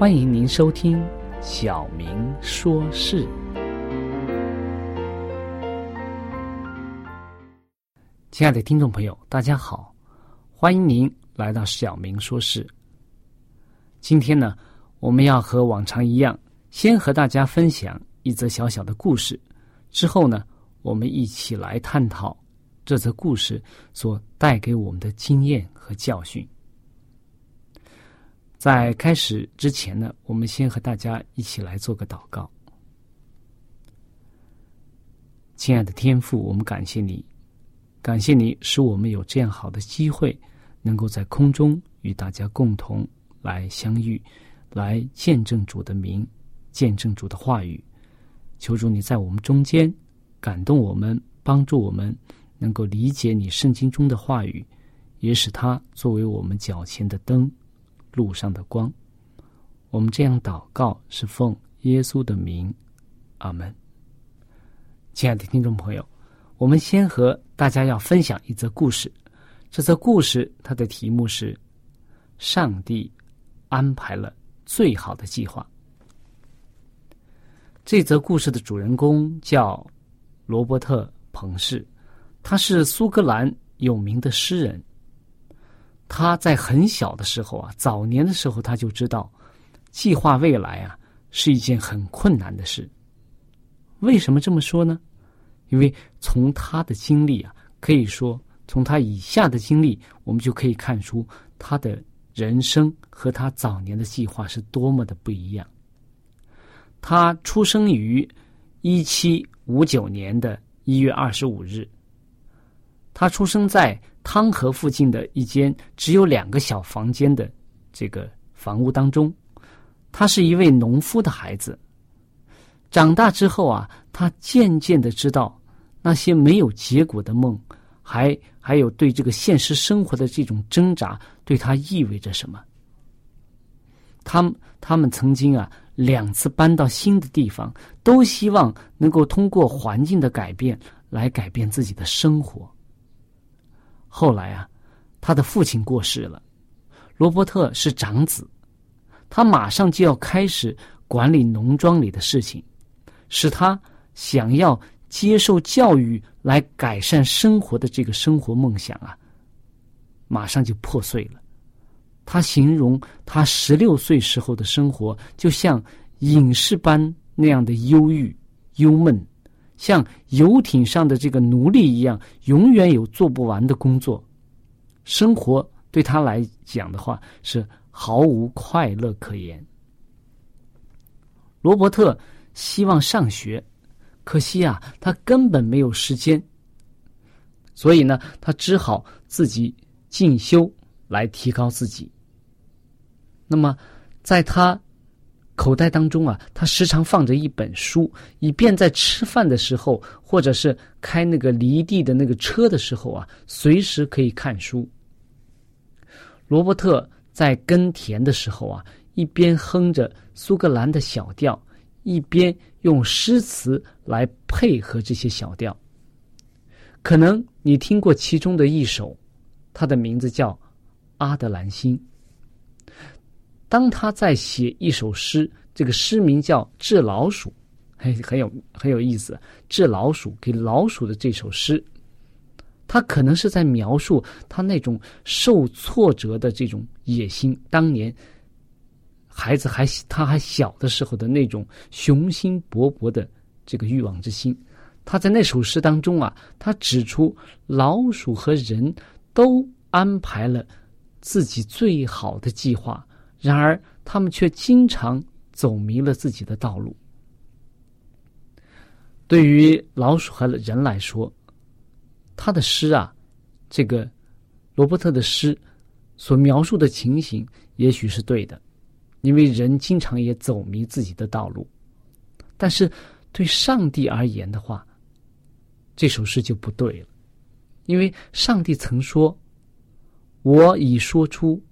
欢迎您收听《小明说事》。亲爱的听众朋友，大家好，欢迎您来到《小明说事》。今天呢，我们要和往常一样，先和大家分享一则小小的故事，之后呢，我们一起来探讨这则故事所带给我们的经验和教训。在开始之前呢，我们先和大家一起来做个祷告。亲爱的天父，我们感谢你，感谢你使我们有这样好的机会，能够在空中与大家共同来相遇，来见证主的名，见证主的话语。求主你在我们中间感动我们，帮助我们能够理解你圣经中的话语，也使它作为我们脚前的灯。路上的光，我们这样祷告是奉耶稣的名，阿门。亲爱的听众朋友，我们先和大家要分享一则故事。这则故事它的题目是“上帝安排了最好的计划”。这则故事的主人公叫罗伯特·彭氏，他是苏格兰有名的诗人。他在很小的时候啊，早年的时候他就知道，计划未来啊是一件很困难的事。为什么这么说呢？因为从他的经历啊，可以说从他以下的经历，我们就可以看出他的人生和他早年的计划是多么的不一样。他出生于一七五九年的一月二十五日，他出生在。汤河附近的一间只有两个小房间的这个房屋当中，他是一位农夫的孩子。长大之后啊，他渐渐的知道那些没有结果的梦，还还有对这个现实生活的这种挣扎，对他意味着什么。他们他们曾经啊两次搬到新的地方，都希望能够通过环境的改变来改变自己的生活。后来啊，他的父亲过世了，罗伯特是长子，他马上就要开始管理农庄里的事情，使他想要接受教育来改善生活的这个生活梦想啊，马上就破碎了。他形容他十六岁时候的生活，就像隐士般那样的忧郁、忧闷。像游艇上的这个奴隶一样，永远有做不完的工作，生活对他来讲的话是毫无快乐可言。罗伯特希望上学，可惜啊，他根本没有时间，所以呢，他只好自己进修来提高自己。那么，在他口袋当中啊，他时常放着一本书，以便在吃饭的时候，或者是开那个犁地的那个车的时候啊，随时可以看书。罗伯特在耕田的时候啊。一边哼着苏格兰的小调，一边用诗词来配合这些小调。可能你听过其中的一首，它的名字叫《阿德兰心》。当他在写一首诗，这个诗名叫《治老鼠》，很很有很有意思，《治老鼠》给老鼠的这首诗，他可能是在描述他那种受挫折的这种野心。当年。孩子还他还小的时候的那种雄心勃勃的这个欲望之心，他在那首诗当中啊，他指出老鼠和人都安排了自己最好的计划，然而他们却经常走迷了自己的道路。对于老鼠和人来说，他的诗啊，这个罗伯特的诗所描述的情形，也许是对的。因为人经常也走迷自己的道路，但是对上帝而言的话，这首诗就不对了。因为上帝曾说：“我已说出，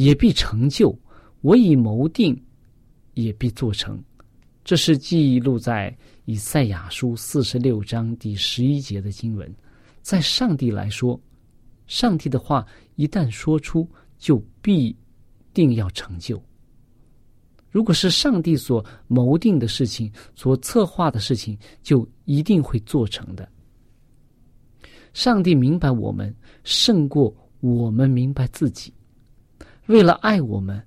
也必成就；我已谋定，也必做成。”这是记录在以赛亚书四十六章第十一节的经文。在上帝来说，上帝的话一旦说出，就必定要成就。如果是上帝所谋定的事情，所策划的事情，就一定会做成的。上帝明白我们胜过我们明白自己，为了爱我们，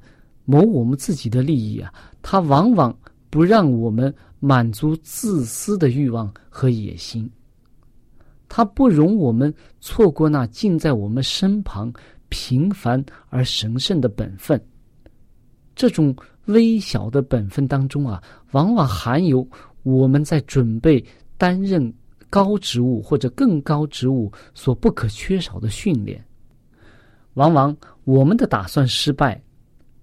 谋我们自己的利益啊，他往往不让我们满足自私的欲望和野心，他不容我们错过那近在我们身旁平凡而神圣的本分，这种。微小的本分当中啊，往往含有我们在准备担任高职务或者更高职务所不可缺少的训练。往往我们的打算失败，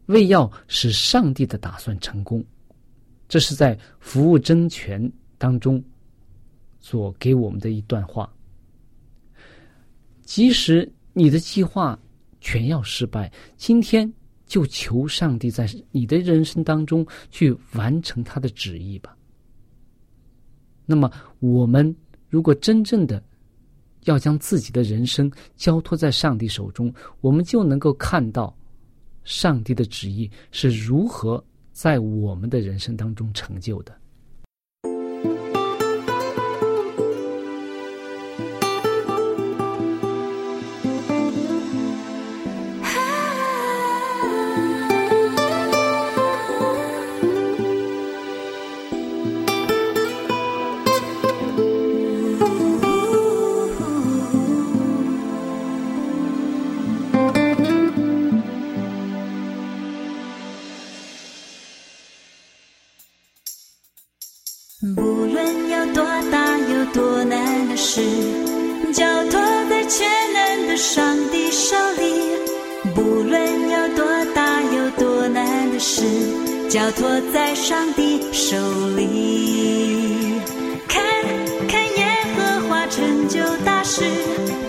为要使上帝的打算成功。这是在服务争权当中所给我们的一段话。即使你的计划全要失败，今天。就求上帝在你的人生当中去完成他的旨意吧。那么，我们如果真正的要将自己的人生交托在上帝手中，我们就能够看到上帝的旨意是如何在我们的人生当中成就的。的手里，不论有多大、有多难的事交托在上帝手里，看看耶和华成就大事，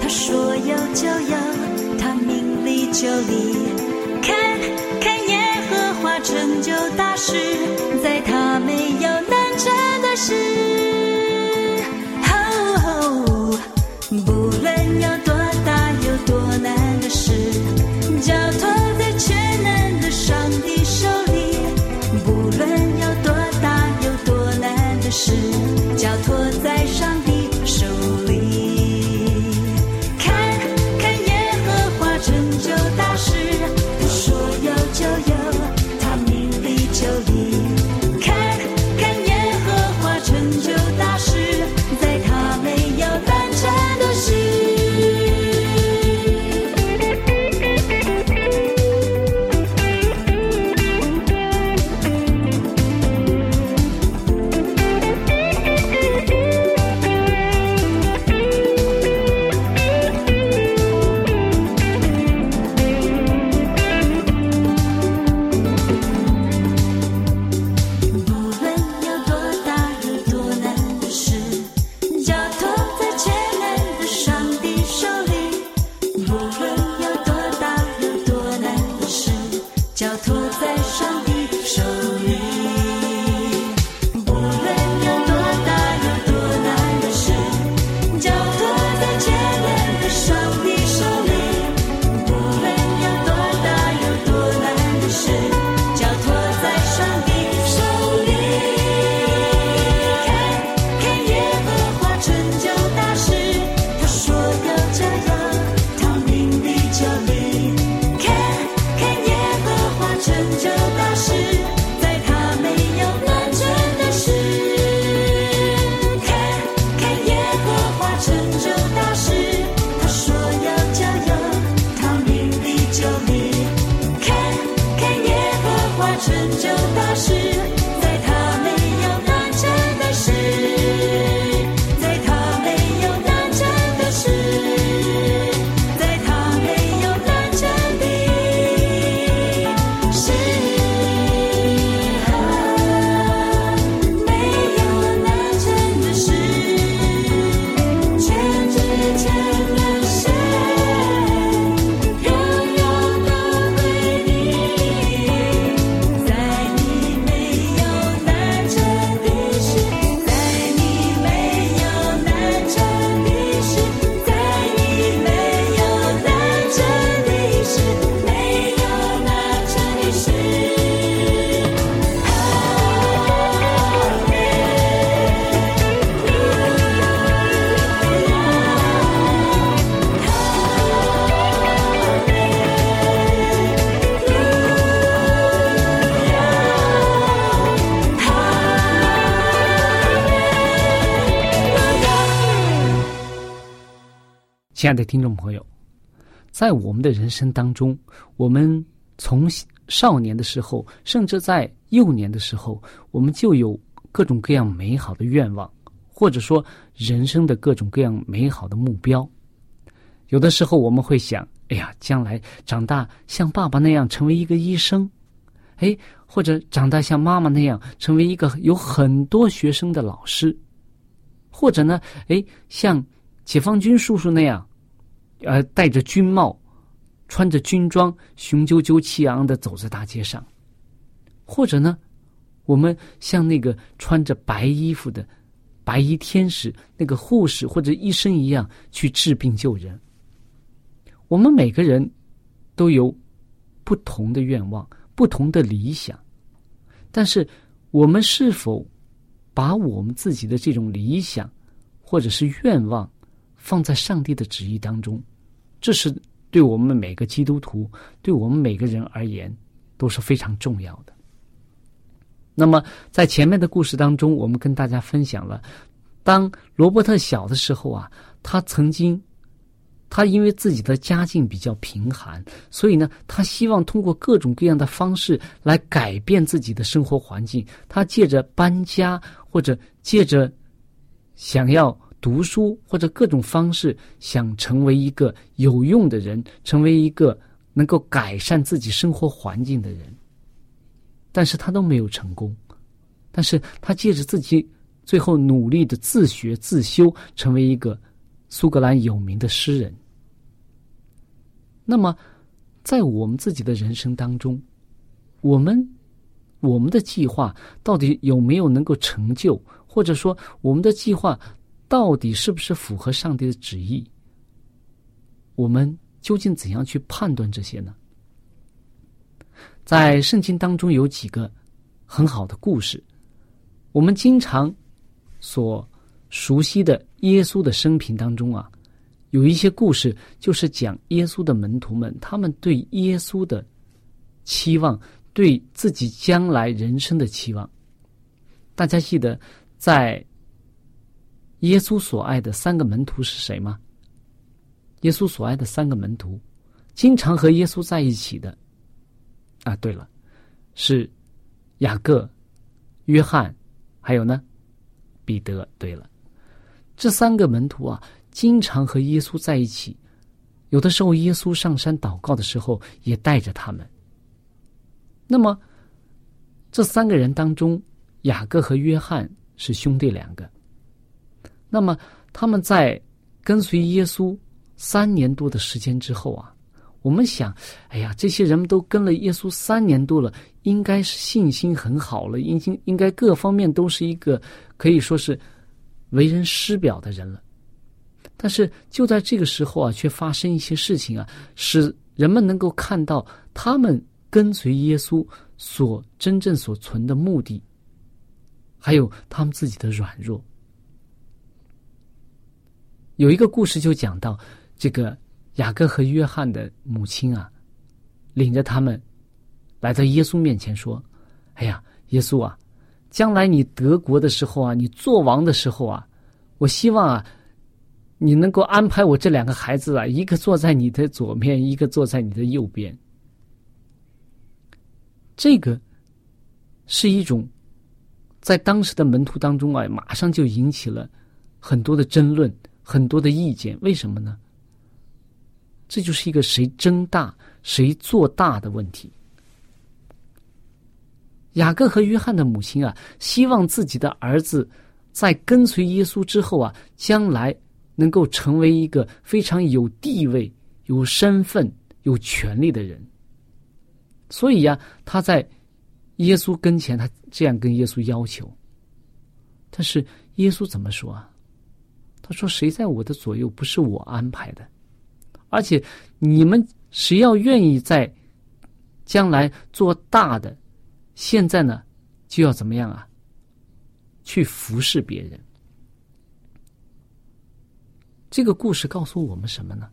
他说有就有，他命里就立。看看耶和华成就大事，在他没有难成的事。change. 亲爱的听众朋友，在我们的人生当中，我们从少年的时候，甚至在幼年的时候，我们就有各种各样美好的愿望，或者说人生的各种各样美好的目标。有的时候我们会想：“哎呀，将来长大像爸爸那样成为一个医生，哎，或者长大像妈妈那样成为一个有很多学生的老师，或者呢，哎，像解放军叔叔那样，呃，戴着军帽。”穿着军装，雄赳赳气昂的走在大街上，或者呢，我们像那个穿着白衣服的白衣天使，那个护士或者医生一样去治病救人。我们每个人都有不同的愿望、不同的理想，但是我们是否把我们自己的这种理想或者是愿望放在上帝的旨意当中？这是。对我们每个基督徒，对我们每个人而言，都是非常重要的。那么，在前面的故事当中，我们跟大家分享了，当罗伯特小的时候啊，他曾经，他因为自己的家境比较贫寒，所以呢，他希望通过各种各样的方式来改变自己的生活环境。他借着搬家，或者借着想要。读书或者各种方式想成为一个有用的人，成为一个能够改善自己生活环境的人，但是他都没有成功。但是他借着自己最后努力的自学自修，成为一个苏格兰有名的诗人。那么，在我们自己的人生当中，我们我们的计划到底有没有能够成就，或者说我们的计划？到底是不是符合上帝的旨意？我们究竟怎样去判断这些呢？在圣经当中有几个很好的故事，我们经常所熟悉的耶稣的生平当中啊，有一些故事就是讲耶稣的门徒们他们对耶稣的期望，对自己将来人生的期望。大家记得在。耶稣所爱的三个门徒是谁吗？耶稣所爱的三个门徒，经常和耶稣在一起的。啊，对了，是雅各、约翰，还有呢，彼得。对了，这三个门徒啊，经常和耶稣在一起。有的时候，耶稣上山祷告的时候，也带着他们。那么，这三个人当中，雅各和约翰是兄弟两个。那么他们在跟随耶稣三年多的时间之后啊，我们想，哎呀，这些人们都跟了耶稣三年多了，应该是信心很好了，应应应该各方面都是一个可以说是为人师表的人了。但是就在这个时候啊，却发生一些事情啊，使人们能够看到他们跟随耶稣所真正所存的目的，还有他们自己的软弱。有一个故事就讲到，这个雅各和约翰的母亲啊，领着他们来到耶稣面前说：“哎呀，耶稣啊，将来你得国的时候啊，你做王的时候啊，我希望啊，你能够安排我这两个孩子啊，一个坐在你的左边，一个坐在你的右边。”这个是一种在当时的门徒当中啊，马上就引起了很多的争论。很多的意见，为什么呢？这就是一个谁争大谁做大的问题。雅各和约翰的母亲啊，希望自己的儿子在跟随耶稣之后啊，将来能够成为一个非常有地位、有身份、有权利的人。所以呀，他在耶稣跟前，他这样跟耶稣要求。但是耶稣怎么说啊？他说：“谁在我的左右，不是我安排的。而且你们谁要愿意在将来做大的，现在呢，就要怎么样啊？去服侍别人。这个故事告诉我们什么呢？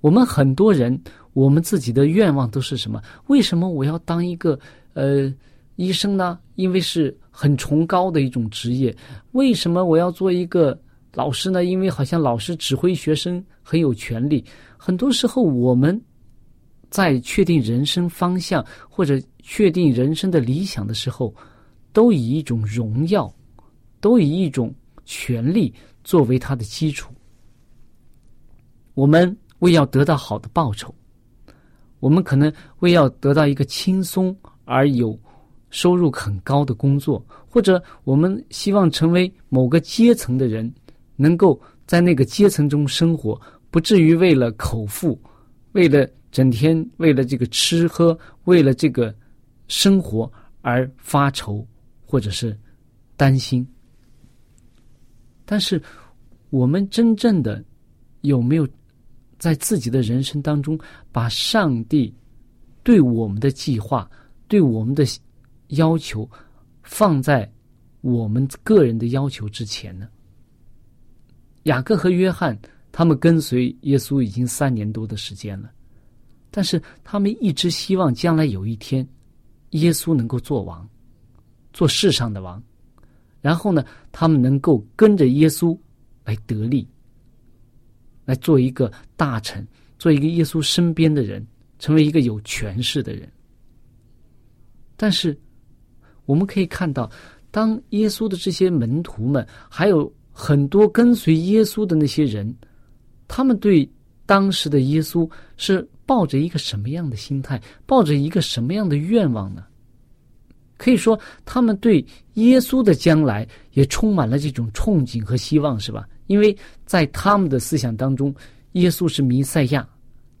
我们很多人，我们自己的愿望都是什么？为什么我要当一个呃医生呢？因为是很崇高的一种职业。为什么我要做一个？”老师呢，因为好像老师指挥学生很有权利。很多时候，我们在确定人生方向或者确定人生的理想的时候，都以一种荣耀，都以一种权利作为它的基础。我们为要得到好的报酬，我们可能为要得到一个轻松而有收入很高的工作，或者我们希望成为某个阶层的人，能够在那个阶层中生活，不至于为了口腹，为了整天为了这个吃喝，为了这个生活而发愁，或者是担心。但是，我们真正的有没有在自己的人生当中，把上帝对我们的计划、对我们的要求放在我们个人的要求之前呢？雅各和约翰他们跟随耶稣已经三年多的时间了，但是他们一直希望将来有一天，耶稣能够做王，做世上的王。然后呢，他们能够跟着耶稣来得利，来做一个大臣，做一个耶稣身边的人，成为一个有权势的人。但是，我们可以看到，当耶稣的这些门徒们，还有很多跟随耶稣的那些人，他们对当时的耶稣是抱着一个什么样的心态，抱着一个什么样的愿望呢？可以说，他们对耶稣的将来也充满了这种憧憬和希望，是吧？因为在他们的思想当中，耶稣是弥赛亚，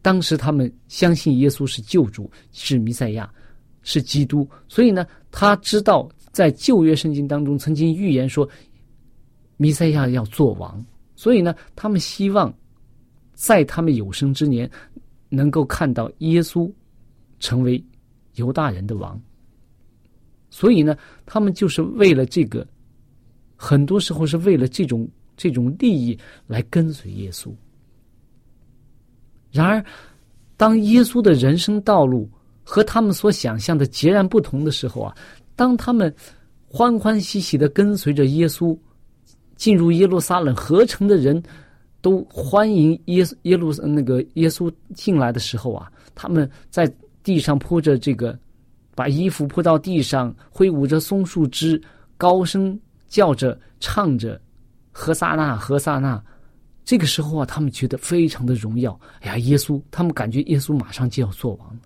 当时他们相信耶稣是救主，是弥赛亚，是基督。所以呢，他知道在旧约圣经当中曾经预言说，弥赛亚要做王。所以呢，他们希望在他们有生之年能够看到耶稣成为犹大人的王。所以呢，他们就是为了这个，很多时候是为了这种这种利益来跟随耶稣。然而，当耶稣的人生道路和他们所想象的截然不同的时候啊，当他们欢欢喜喜的跟随着耶稣进入耶路撒冷，合成的人都欢迎耶耶路那个耶稣进来的时候啊，他们在地上铺着这个。把衣服铺到地上，挥舞着松树枝，高声叫着唱着：“何萨那，何萨那！”这个时候啊，他们觉得非常的荣耀。哎呀，耶稣，他们感觉耶稣马上就要做王了。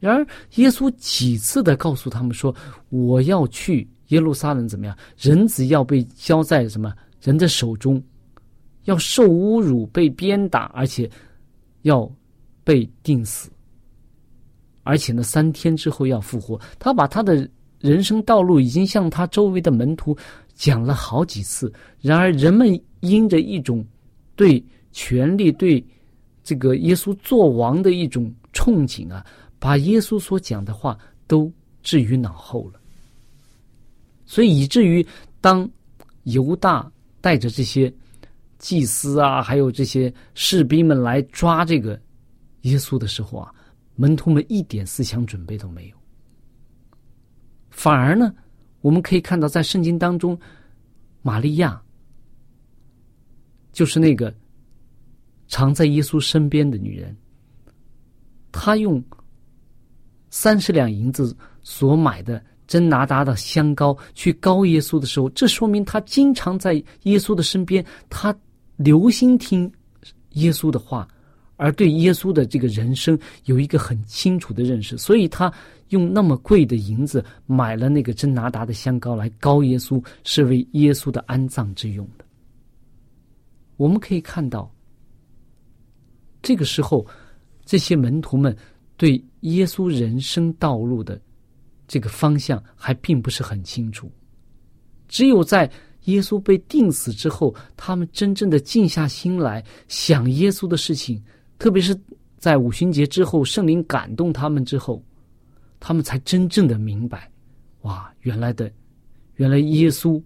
然而，耶稣几次的告诉他们说：“我要去耶路撒冷，怎么样？人子要被交在什么人的手中，要受侮辱，被鞭打，而且要被钉死。”而且呢，三天之后要复活。他把他的人生道路已经向他周围的门徒讲了好几次。然而，人们因着一种对权力、对这个耶稣做王的一种憧憬啊，把耶稣所讲的话都置于脑后了。所以，以至于当犹大带着这些祭司啊，还有这些士兵们来抓这个耶稣的时候啊。门徒们一点思想准备都没有，反而呢，我们可以看到，在圣经当中，玛利亚就是那个常在耶稣身边的女人，她用三十两银子所买的真拿达的香膏去膏耶稣的时候，这说明他经常在耶稣的身边，他留心听耶稣的话。而对耶稣的这个人生有一个很清楚的认识，所以他用那么贵的银子买了那个真拿达的香膏来膏耶稣，是为耶稣的安葬之用的。我们可以看到，这个时候这些门徒们对耶稣人生道路的这个方向还并不是很清楚，只有在。耶稣被钉死之后，他们真正的静下心来想耶稣的事情。特别是在五旬节之后，圣灵感动他们之后，他们才真正的明白，哇，原来的，原来耶稣，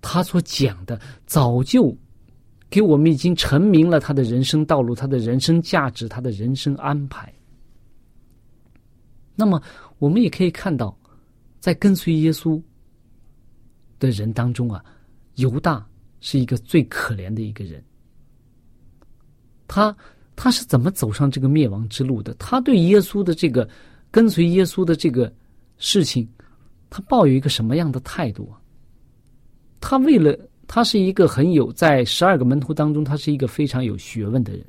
他所讲的早就给我们已经成明了他的人生道路、他的人生价值、他的人生安排。那么，我们也可以看到，在跟随耶稣的人当中啊，犹大是一个最可怜的一个人。他他是怎么走上这个灭亡之路的？他对耶稣的这个跟随耶稣的这个事情，他抱有一个什么样的态度啊？他为了他是一个很有在十二个门徒当中，他是一个非常有学问的人。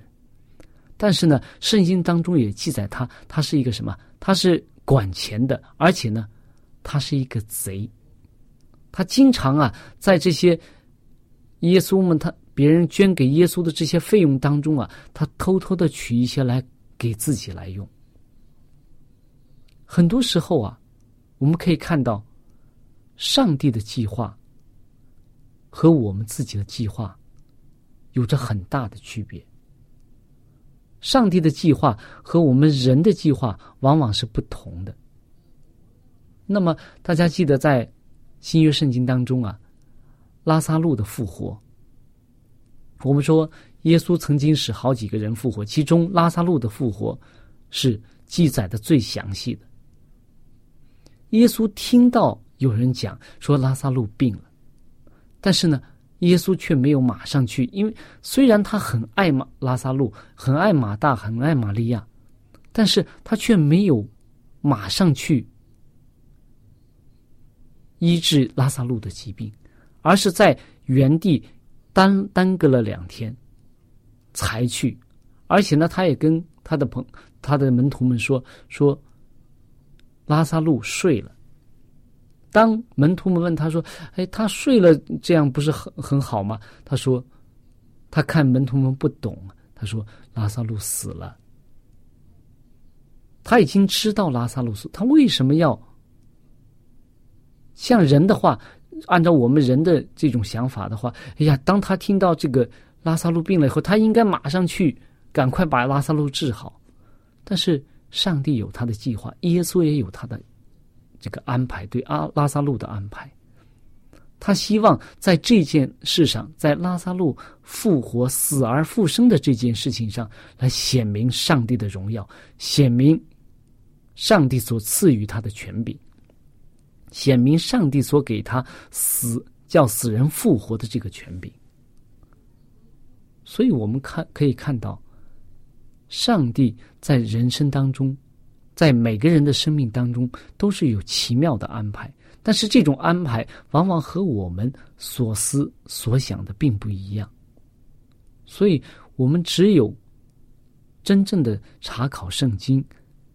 但是呢，圣经当中也记载他，他是一个什么？他是管钱的，而且呢，他是一个贼。他经常啊，在这些耶稣们他别人捐给耶稣的这些费用当中啊，他偷偷的取一些来给自己来用。很多时候啊，我们可以看到，上帝的计划和我们自己的计划有着很大的区别。上帝的计划和我们人的计划往往是不同的。那么，大家记得在新约圣经当中啊，拉萨路的复活，我们说耶稣曾经使好几个人复活，其中拉萨路的复活是记载的最详细的。耶稣听到有人讲说拉萨路病了，但是呢。耶稣却没有马上去，因为虽然他很爱马拉萨路，很爱马大，很爱玛利亚，但是他却没有马上去医治拉萨路的疾病，而是在原地耽耽搁了两天才去，而且呢，他也跟他的朋他的门徒们说说拉萨路睡了。当门徒们问他说：“哎，他睡了，这样不是很很好吗？”他说：“他看门徒们不懂，他说拉萨路死了。他已经知道拉萨路死，他为什么要像人的话，按照我们人的这种想法的话，哎呀，当他听到这个拉萨路病了以后，他应该马上去赶快把拉萨路治好。但是上帝有他的计划，耶稣也有他的。”这个安排对阿拉萨路的安排，他希望在这件事上，在拉萨路复活、死而复生的这件事情上来显明上帝的荣耀，显明上帝所赐予他的权柄，显明上帝所给他死叫死人复活的这个权柄。所以我们看可以看到，上帝在人生当中。在每个人的生命当中，都是有奇妙的安排，但是这种安排往往和我们所思所想的并不一样。所以，我们只有真正的查考圣经，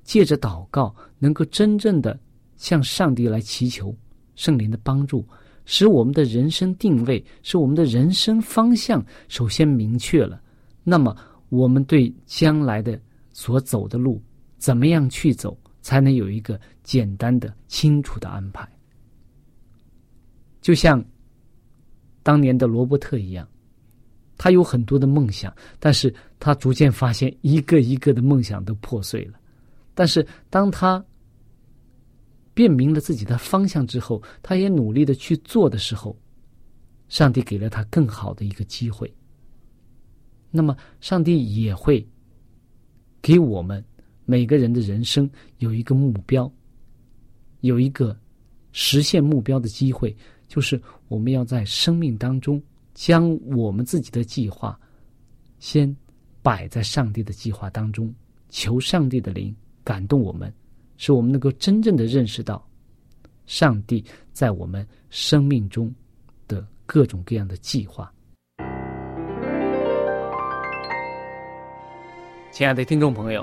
借着祷告，能够真正的向上帝来祈求圣灵的帮助，使我们的人生定位，使我们的人生方向首先明确了。那么，我们对将来的所走的路。怎么样去走，才能有一个简单的、清楚的安排？就像当年的罗伯特一样，他有很多的梦想，但是他逐渐发现一个一个的梦想都破碎了。但是当他辨明了自己的方向之后，他也努力的去做的时候，上帝给了他更好的一个机会。那么，上帝也会给我们。每个人的人生有一个目标，有一个实现目标的机会，就是我们要在生命当中将我们自己的计划先摆在上帝的计划当中，求上帝的灵感动我们，使我们能够真正的认识到上帝在我们生命中的各种各样的计划。亲爱的听众朋友。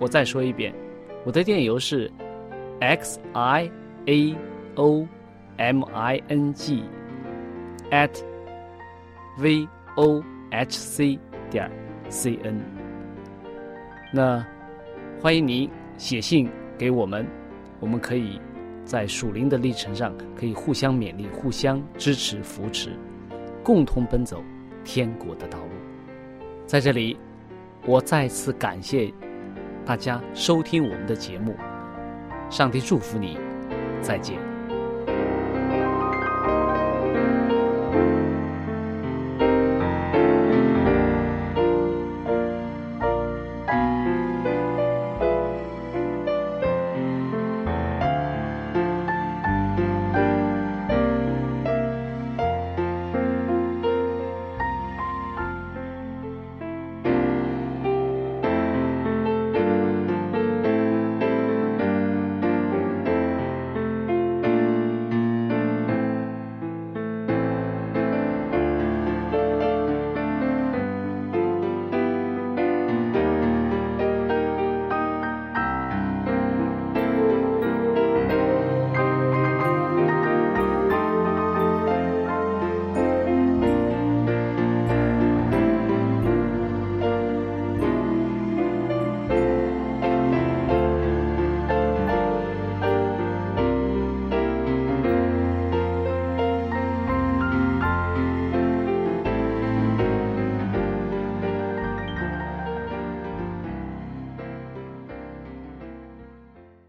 我再说一遍，我的电邮是 x i a o m i n g at v o h c 点 c n。那欢迎您写信给我们，我们可以在属灵的历程上可以互相勉励、互相支持、扶持。共同奔走天国的道路。在这里，我再次感谢大家收听我们的节目，上帝祝福你，再见。